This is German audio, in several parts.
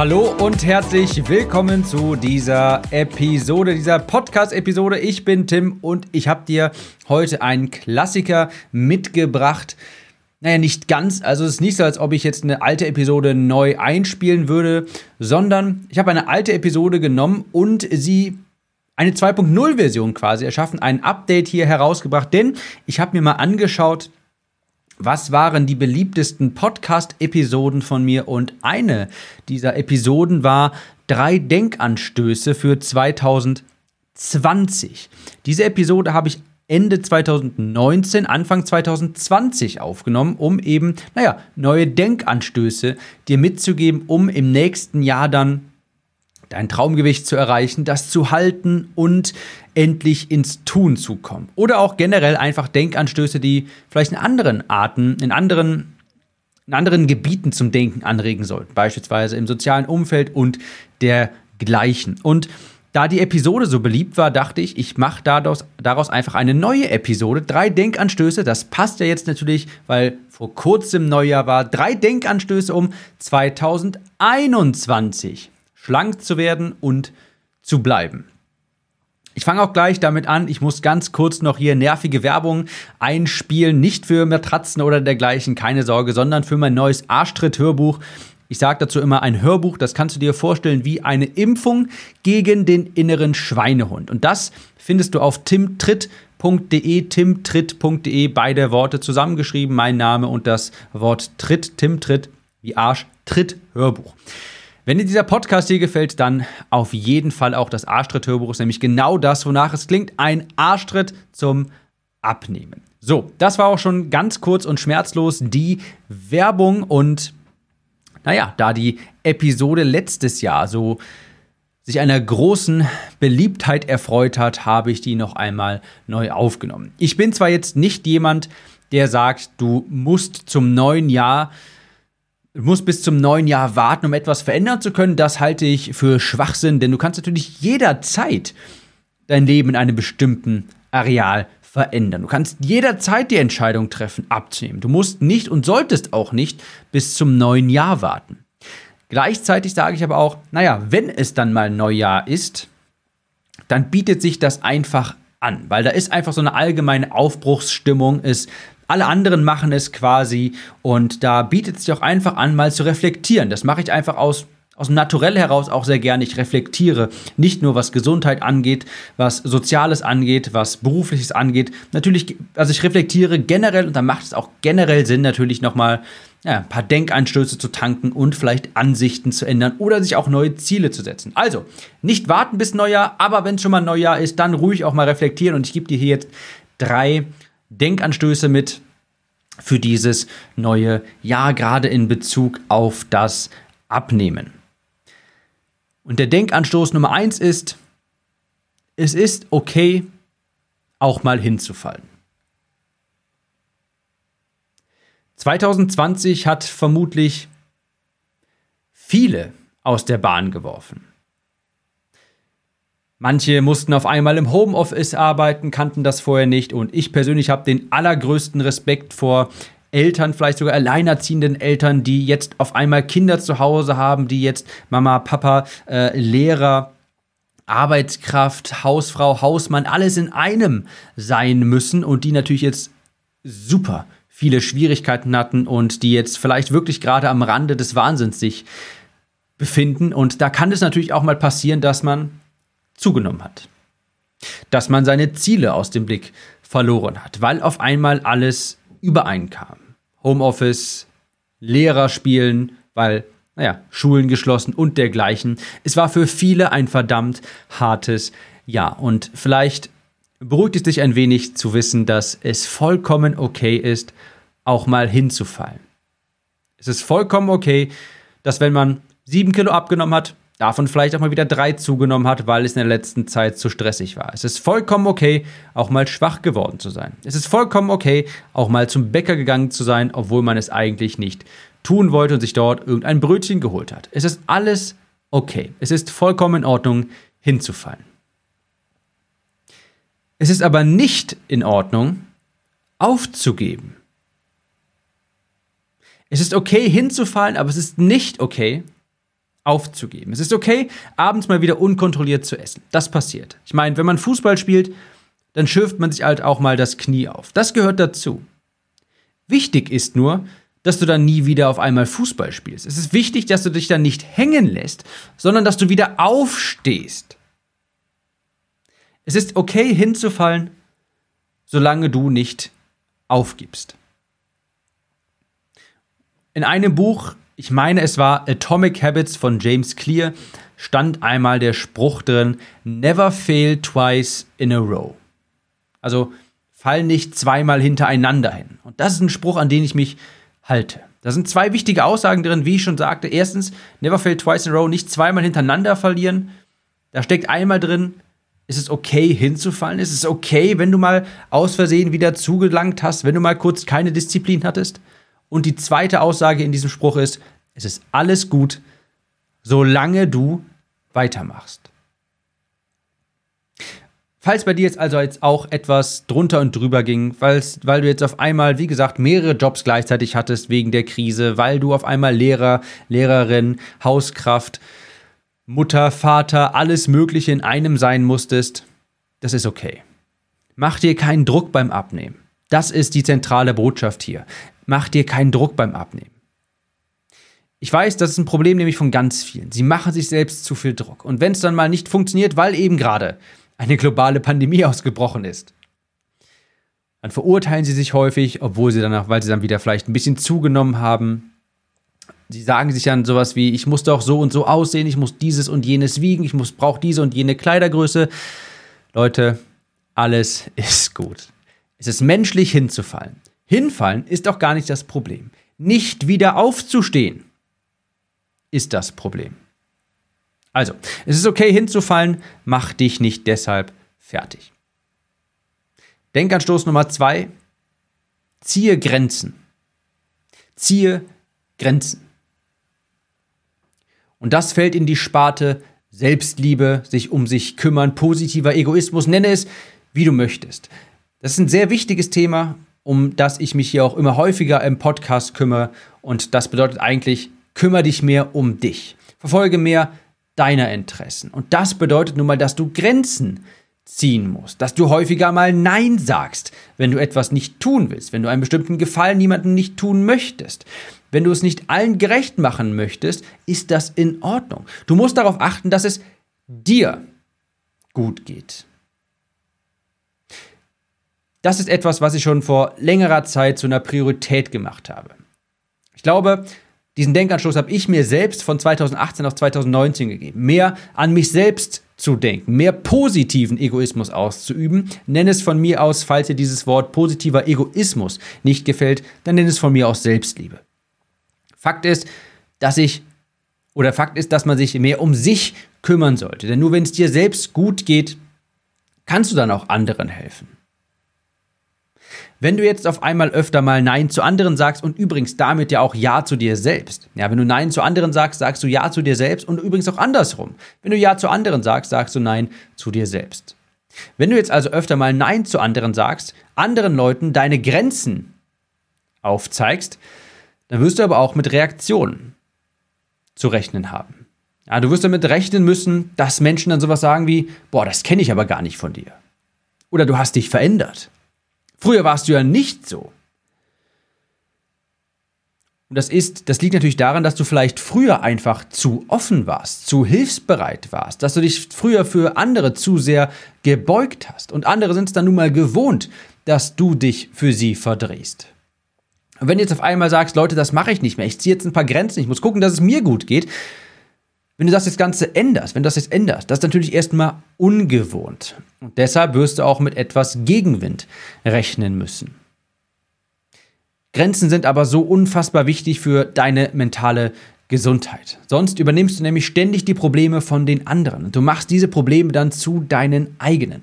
Hallo und herzlich willkommen zu dieser Episode, dieser Podcast-Episode. Ich bin Tim und ich habe dir heute einen Klassiker mitgebracht. Naja, nicht ganz. Also es ist nicht so, als ob ich jetzt eine alte Episode neu einspielen würde, sondern ich habe eine alte Episode genommen und sie eine 2.0-Version quasi erschaffen, ein Update hier herausgebracht, denn ich habe mir mal angeschaut, was waren die beliebtesten Podcast-Episoden von mir? Und eine dieser Episoden war drei Denkanstöße für 2020. Diese Episode habe ich Ende 2019, Anfang 2020 aufgenommen, um eben, naja, neue Denkanstöße dir mitzugeben, um im nächsten Jahr dann dein Traumgewicht zu erreichen, das zu halten und endlich ins Tun zu kommen. Oder auch generell einfach Denkanstöße, die vielleicht in anderen Arten, in anderen, in anderen Gebieten zum Denken anregen sollten. Beispielsweise im sozialen Umfeld und dergleichen. Und da die Episode so beliebt war, dachte ich, ich mache daraus, daraus einfach eine neue Episode. Drei Denkanstöße, das passt ja jetzt natürlich, weil vor kurzem Neujahr war. Drei Denkanstöße um 2021 schlank zu werden und zu bleiben. Ich fange auch gleich damit an. Ich muss ganz kurz noch hier nervige Werbung einspielen. Nicht für Matratzen oder dergleichen, keine Sorge, sondern für mein neues Arschtritt-Hörbuch. Ich sage dazu immer ein Hörbuch, das kannst du dir vorstellen wie eine Impfung gegen den inneren Schweinehund. Und das findest du auf timtritt.de, timtritt.de, beide Worte zusammengeschrieben, mein Name und das Wort Tritt, Tim Tritt, wie Arsch, Tritt, Hörbuch. Wenn dir dieser Podcast hier gefällt, dann auf jeden Fall auch das Arschtritt-Hörbuch, ist nämlich genau das, wonach es klingt, ein Arschtritt zum Abnehmen. So, das war auch schon ganz kurz und schmerzlos die Werbung und naja, da die Episode letztes Jahr so sich einer großen Beliebtheit erfreut hat, habe ich die noch einmal neu aufgenommen. Ich bin zwar jetzt nicht jemand, der sagt, du musst zum neuen Jahr Du musst bis zum neuen Jahr warten, um etwas verändern zu können. Das halte ich für Schwachsinn, denn du kannst natürlich jederzeit dein Leben in einem bestimmten Areal verändern. Du kannst jederzeit die Entscheidung treffen, abzunehmen. Du musst nicht und solltest auch nicht bis zum neuen Jahr warten. Gleichzeitig sage ich aber auch, naja, wenn es dann mal Neujahr ist, dann bietet sich das einfach an, weil da ist einfach so eine allgemeine Aufbruchsstimmung. Es alle anderen machen es quasi und da bietet es sich auch einfach an, mal zu reflektieren. Das mache ich einfach aus aus dem Naturell heraus auch sehr gerne. Ich reflektiere nicht nur, was Gesundheit angeht, was Soziales angeht, was Berufliches angeht. Natürlich, also ich reflektiere generell und dann macht es auch generell Sinn, natürlich nochmal ja, ein paar Denkanstöße zu tanken und vielleicht Ansichten zu ändern oder sich auch neue Ziele zu setzen. Also, nicht warten bis Neujahr, aber wenn es schon mal Neujahr ist, dann ruhig auch mal reflektieren und ich gebe dir hier jetzt drei Denkanstöße mit für dieses neue Jahr, gerade in Bezug auf das Abnehmen. Und der Denkanstoß Nummer eins ist, es ist okay, auch mal hinzufallen. 2020 hat vermutlich viele aus der Bahn geworfen. Manche mussten auf einmal im Homeoffice arbeiten, kannten das vorher nicht und ich persönlich habe den allergrößten Respekt vor Eltern, vielleicht sogar alleinerziehenden Eltern, die jetzt auf einmal Kinder zu Hause haben, die jetzt Mama, Papa, äh, Lehrer, Arbeitskraft, Hausfrau, Hausmann, alles in einem sein müssen und die natürlich jetzt super viele Schwierigkeiten hatten und die jetzt vielleicht wirklich gerade am Rande des Wahnsinns sich befinden. Und da kann es natürlich auch mal passieren, dass man zugenommen hat. Dass man seine Ziele aus dem Blick verloren hat, weil auf einmal alles übereinkam. Homeoffice, Lehrer spielen, weil, naja, Schulen geschlossen und dergleichen. Es war für viele ein verdammt hartes Jahr. Und vielleicht beruhigt es dich ein wenig zu wissen, dass es vollkommen okay ist, auch mal hinzufallen. Es ist vollkommen okay, dass wenn man sieben Kilo abgenommen hat, davon vielleicht auch mal wieder drei zugenommen hat, weil es in der letzten Zeit zu stressig war. Es ist vollkommen okay, auch mal schwach geworden zu sein. Es ist vollkommen okay, auch mal zum Bäcker gegangen zu sein, obwohl man es eigentlich nicht tun wollte und sich dort irgendein Brötchen geholt hat. Es ist alles okay. Es ist vollkommen in Ordnung, hinzufallen. Es ist aber nicht in Ordnung, aufzugeben. Es ist okay, hinzufallen, aber es ist nicht okay, aufzugeben. Es ist okay, abends mal wieder unkontrolliert zu essen. Das passiert. Ich meine, wenn man Fußball spielt, dann schürft man sich halt auch mal das Knie auf. Das gehört dazu. Wichtig ist nur, dass du dann nie wieder auf einmal Fußball spielst. Es ist wichtig, dass du dich dann nicht hängen lässt, sondern dass du wieder aufstehst. Es ist okay hinzufallen, solange du nicht aufgibst. In einem Buch ich meine, es war Atomic Habits von James Clear, stand einmal der Spruch drin, never fail twice in a row. Also fall nicht zweimal hintereinander hin. Und das ist ein Spruch, an den ich mich halte. Da sind zwei wichtige Aussagen drin, wie ich schon sagte. Erstens, never fail twice in a row, nicht zweimal hintereinander verlieren. Da steckt einmal drin, ist es okay hinzufallen? Ist es okay, wenn du mal aus Versehen wieder zugelangt hast, wenn du mal kurz keine Disziplin hattest? Und die zweite Aussage in diesem Spruch ist, es ist alles gut, solange du weitermachst. Falls bei dir jetzt also jetzt auch etwas drunter und drüber ging, weil du jetzt auf einmal, wie gesagt, mehrere Jobs gleichzeitig hattest wegen der Krise, weil du auf einmal Lehrer, Lehrerin, Hauskraft, Mutter, Vater, alles Mögliche in einem sein musstest, das ist okay. Mach dir keinen Druck beim Abnehmen. Das ist die zentrale Botschaft hier. Mach dir keinen Druck beim Abnehmen. Ich weiß, das ist ein Problem nämlich von ganz vielen. Sie machen sich selbst zu viel Druck. Und wenn es dann mal nicht funktioniert, weil eben gerade eine globale Pandemie ausgebrochen ist, dann verurteilen sie sich häufig, obwohl sie danach, weil sie dann wieder vielleicht ein bisschen zugenommen haben. Sie sagen sich dann sowas wie, ich muss doch so und so aussehen, ich muss dieses und jenes wiegen, ich muss brauche diese und jene Kleidergröße. Leute, alles ist gut. Es ist menschlich hinzufallen. Hinfallen ist auch gar nicht das Problem. Nicht wieder aufzustehen ist das Problem. Also, es ist okay hinzufallen, mach dich nicht deshalb fertig. Denkanstoß Nummer zwei, ziehe Grenzen. Ziehe Grenzen. Und das fällt in die Sparte Selbstliebe, sich um sich kümmern, positiver Egoismus, nenne es, wie du möchtest. Das ist ein sehr wichtiges Thema, um das ich mich hier auch immer häufiger im Podcast kümmere. Und das bedeutet eigentlich, kümmere dich mehr um dich. Verfolge mehr deiner Interessen. Und das bedeutet nun mal, dass du Grenzen ziehen musst, dass du häufiger mal Nein sagst, wenn du etwas nicht tun willst, wenn du einen bestimmten Gefallen niemandem nicht tun möchtest. Wenn du es nicht allen gerecht machen möchtest, ist das in Ordnung. Du musst darauf achten, dass es dir gut geht. Das ist etwas, was ich schon vor längerer Zeit zu einer Priorität gemacht habe. Ich glaube, diesen Denkanstoß habe ich mir selbst von 2018 auf 2019 gegeben. Mehr an mich selbst zu denken, mehr positiven Egoismus auszuüben. Nenn es von mir aus, falls dir dieses Wort positiver Egoismus nicht gefällt, dann nenn es von mir aus Selbstliebe. Fakt ist, dass ich oder Fakt ist, dass man sich mehr um sich kümmern sollte. Denn nur wenn es dir selbst gut geht, kannst du dann auch anderen helfen. Wenn du jetzt auf einmal öfter mal Nein zu anderen sagst und übrigens damit ja auch Ja zu dir selbst. Ja, wenn du Nein zu anderen sagst, sagst du Ja zu dir selbst und übrigens auch andersrum. Wenn du Ja zu anderen sagst, sagst du Nein zu dir selbst. Wenn du jetzt also öfter mal Nein zu anderen sagst, anderen Leuten deine Grenzen aufzeigst, dann wirst du aber auch mit Reaktionen zu rechnen haben. Ja, du wirst damit rechnen müssen, dass Menschen dann sowas sagen wie, boah, das kenne ich aber gar nicht von dir. Oder du hast dich verändert. Früher warst du ja nicht so. Und das ist, das liegt natürlich daran, dass du vielleicht früher einfach zu offen warst, zu hilfsbereit warst, dass du dich früher für andere zu sehr gebeugt hast. Und andere sind es dann nun mal gewohnt, dass du dich für sie verdrehst. Und wenn du jetzt auf einmal sagst, Leute, das mache ich nicht mehr, ich ziehe jetzt ein paar Grenzen, ich muss gucken, dass es mir gut geht, wenn du das jetzt Ganze änderst, wenn du das jetzt änderst, das ist natürlich erstmal ungewohnt. Und deshalb wirst du auch mit etwas Gegenwind rechnen müssen. Grenzen sind aber so unfassbar wichtig für deine mentale Gesundheit. Sonst übernimmst du nämlich ständig die Probleme von den anderen und du machst diese Probleme dann zu deinen eigenen.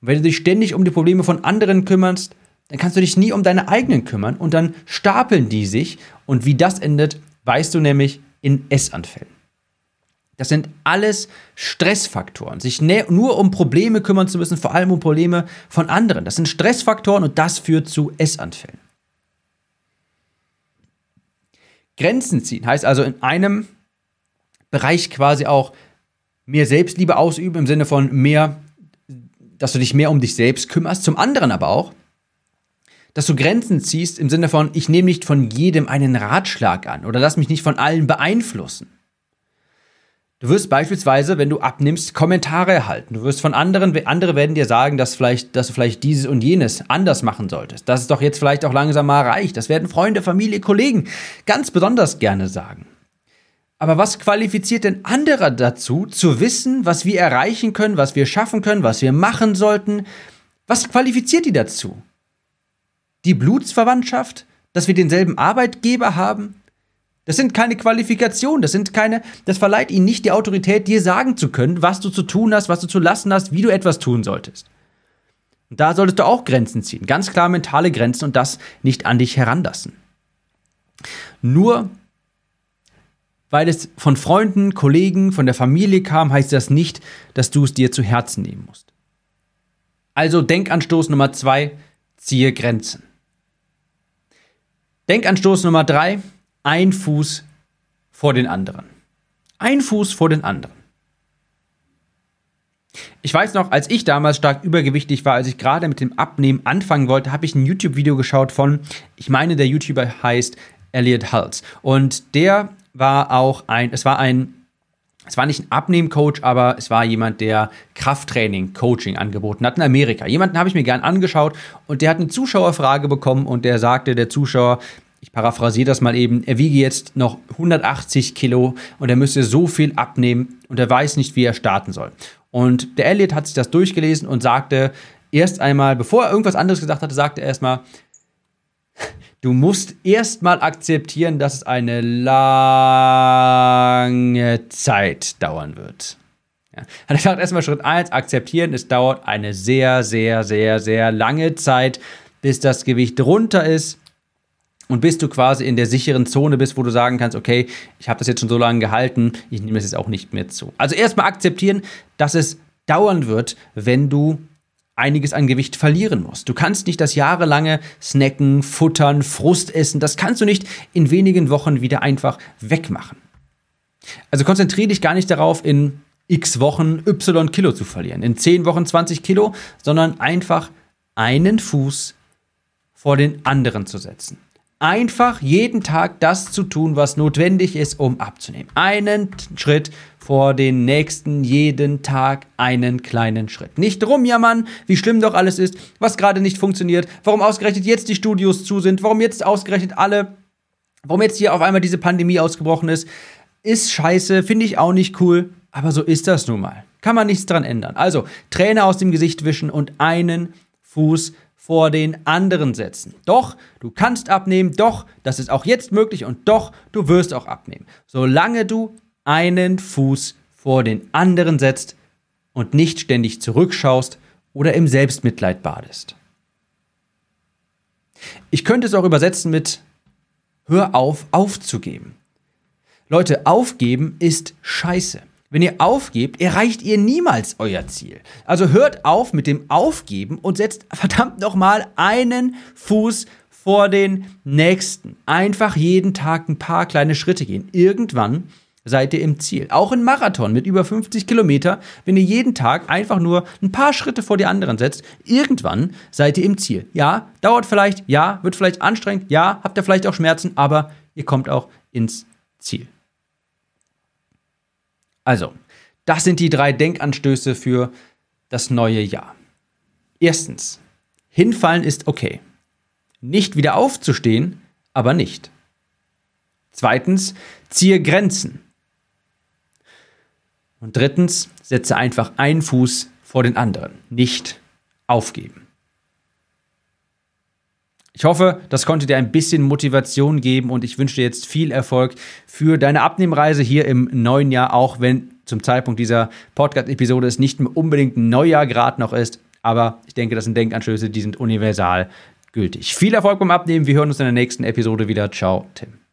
Und wenn du dich ständig um die Probleme von anderen kümmerst, dann kannst du dich nie um deine eigenen kümmern und dann stapeln die sich und wie das endet, weißt du nämlich in Essanfällen. Das sind alles Stressfaktoren. Sich nur um Probleme kümmern zu müssen, vor allem um Probleme von anderen. Das sind Stressfaktoren und das führt zu Essanfällen. Grenzen ziehen heißt also in einem Bereich quasi auch mehr Selbstliebe ausüben, im Sinne von mehr, dass du dich mehr um dich selbst kümmerst, zum anderen aber auch, dass du Grenzen ziehst im Sinne von, ich nehme nicht von jedem einen Ratschlag an oder lass mich nicht von allen beeinflussen. Du wirst beispielsweise, wenn du abnimmst, Kommentare erhalten. Du wirst von anderen, andere werden dir sagen, dass, vielleicht, dass du vielleicht dieses und jenes anders machen solltest. Dass es doch jetzt vielleicht auch langsam mal reicht. Das werden Freunde, Familie, Kollegen ganz besonders gerne sagen. Aber was qualifiziert denn andere dazu, zu wissen, was wir erreichen können, was wir schaffen können, was wir machen sollten? Was qualifiziert die dazu? Die Blutsverwandtschaft? Dass wir denselben Arbeitgeber haben? Das sind keine Qualifikationen, das sind keine, das verleiht ihnen nicht die Autorität, dir sagen zu können, was du zu tun hast, was du zu lassen hast, wie du etwas tun solltest. Und da solltest du auch Grenzen ziehen, ganz klar mentale Grenzen und das nicht an dich heranlassen. Nur weil es von Freunden, Kollegen, von der Familie kam, heißt das nicht, dass du es dir zu Herzen nehmen musst. Also Denkanstoß Nummer zwei, ziehe Grenzen. Denkanstoß Nummer drei, ein Fuß vor den anderen. Ein Fuß vor den anderen. Ich weiß noch, als ich damals stark übergewichtig war, als ich gerade mit dem Abnehmen anfangen wollte, habe ich ein YouTube-Video geschaut von, ich meine, der YouTuber heißt Elliot Hulse. Und der war auch ein, es war ein, es war nicht ein Abnehmcoach, aber es war jemand, der Krafttraining, Coaching angeboten hat in Amerika. Jemanden habe ich mir gern angeschaut und der hat eine Zuschauerfrage bekommen und der sagte, der Zuschauer, ich paraphrasiere das mal eben, er wiege jetzt noch 180 Kilo und er müsste so viel abnehmen und er weiß nicht, wie er starten soll. Und der Elliot hat sich das durchgelesen und sagte erst einmal, bevor er irgendwas anderes gesagt hatte, sagte er erstmal, du musst erstmal akzeptieren, dass es eine lange Zeit dauern wird. Ja. Er gesagt, erstmal Schritt 1, akzeptieren, es dauert eine sehr, sehr, sehr, sehr lange Zeit, bis das Gewicht runter ist und bis du quasi in der sicheren Zone bist, wo du sagen kannst, okay, ich habe das jetzt schon so lange gehalten, ich nehme es jetzt auch nicht mehr zu. Also erstmal akzeptieren, dass es dauern wird, wenn du einiges an Gewicht verlieren musst. Du kannst nicht das jahrelange Snacken, Futtern, Frust essen, das kannst du nicht in wenigen Wochen wieder einfach wegmachen. Also konzentriere dich gar nicht darauf, in x Wochen y Kilo zu verlieren, in 10 Wochen 20 Kilo, sondern einfach einen Fuß vor den anderen zu setzen einfach jeden Tag das zu tun, was notwendig ist, um abzunehmen. Einen Schritt vor den nächsten, jeden Tag einen kleinen Schritt. Nicht rumjammern, wie schlimm doch alles ist, was gerade nicht funktioniert, warum ausgerechnet jetzt die Studios zu sind, warum jetzt ausgerechnet alle, warum jetzt hier auf einmal diese Pandemie ausgebrochen ist. Ist scheiße, finde ich auch nicht cool, aber so ist das nun mal. Kann man nichts dran ändern. Also, Träne aus dem Gesicht wischen und einen Fuß vor den anderen setzen. Doch, du kannst abnehmen, doch, das ist auch jetzt möglich und doch, du wirst auch abnehmen. Solange du einen Fuß vor den anderen setzt und nicht ständig zurückschaust oder im Selbstmitleid badest. Ich könnte es auch übersetzen mit Hör auf, aufzugeben. Leute, aufgeben ist scheiße. Wenn ihr aufgebt, erreicht ihr niemals euer Ziel. Also hört auf mit dem Aufgeben und setzt verdammt nochmal einen Fuß vor den nächsten. Einfach jeden Tag ein paar kleine Schritte gehen. Irgendwann seid ihr im Ziel. Auch ein Marathon mit über 50 Kilometer, wenn ihr jeden Tag einfach nur ein paar Schritte vor die anderen setzt, irgendwann seid ihr im Ziel. Ja, dauert vielleicht, ja, wird vielleicht anstrengend, ja, habt ihr vielleicht auch Schmerzen, aber ihr kommt auch ins Ziel. Also, das sind die drei Denkanstöße für das neue Jahr. Erstens, hinfallen ist okay. Nicht wieder aufzustehen, aber nicht. Zweitens, ziehe Grenzen. Und drittens, setze einfach einen Fuß vor den anderen. Nicht aufgeben. Ich hoffe, das konnte dir ein bisschen Motivation geben und ich wünsche dir jetzt viel Erfolg für deine Abnehmreise hier im neuen Jahr, auch wenn zum Zeitpunkt dieser Podcast-Episode es nicht unbedingt ein Neujahr gerade noch ist. Aber ich denke, das sind Denkanstöße, die sind universal gültig. Viel Erfolg beim Abnehmen. Wir hören uns in der nächsten Episode wieder. Ciao, Tim.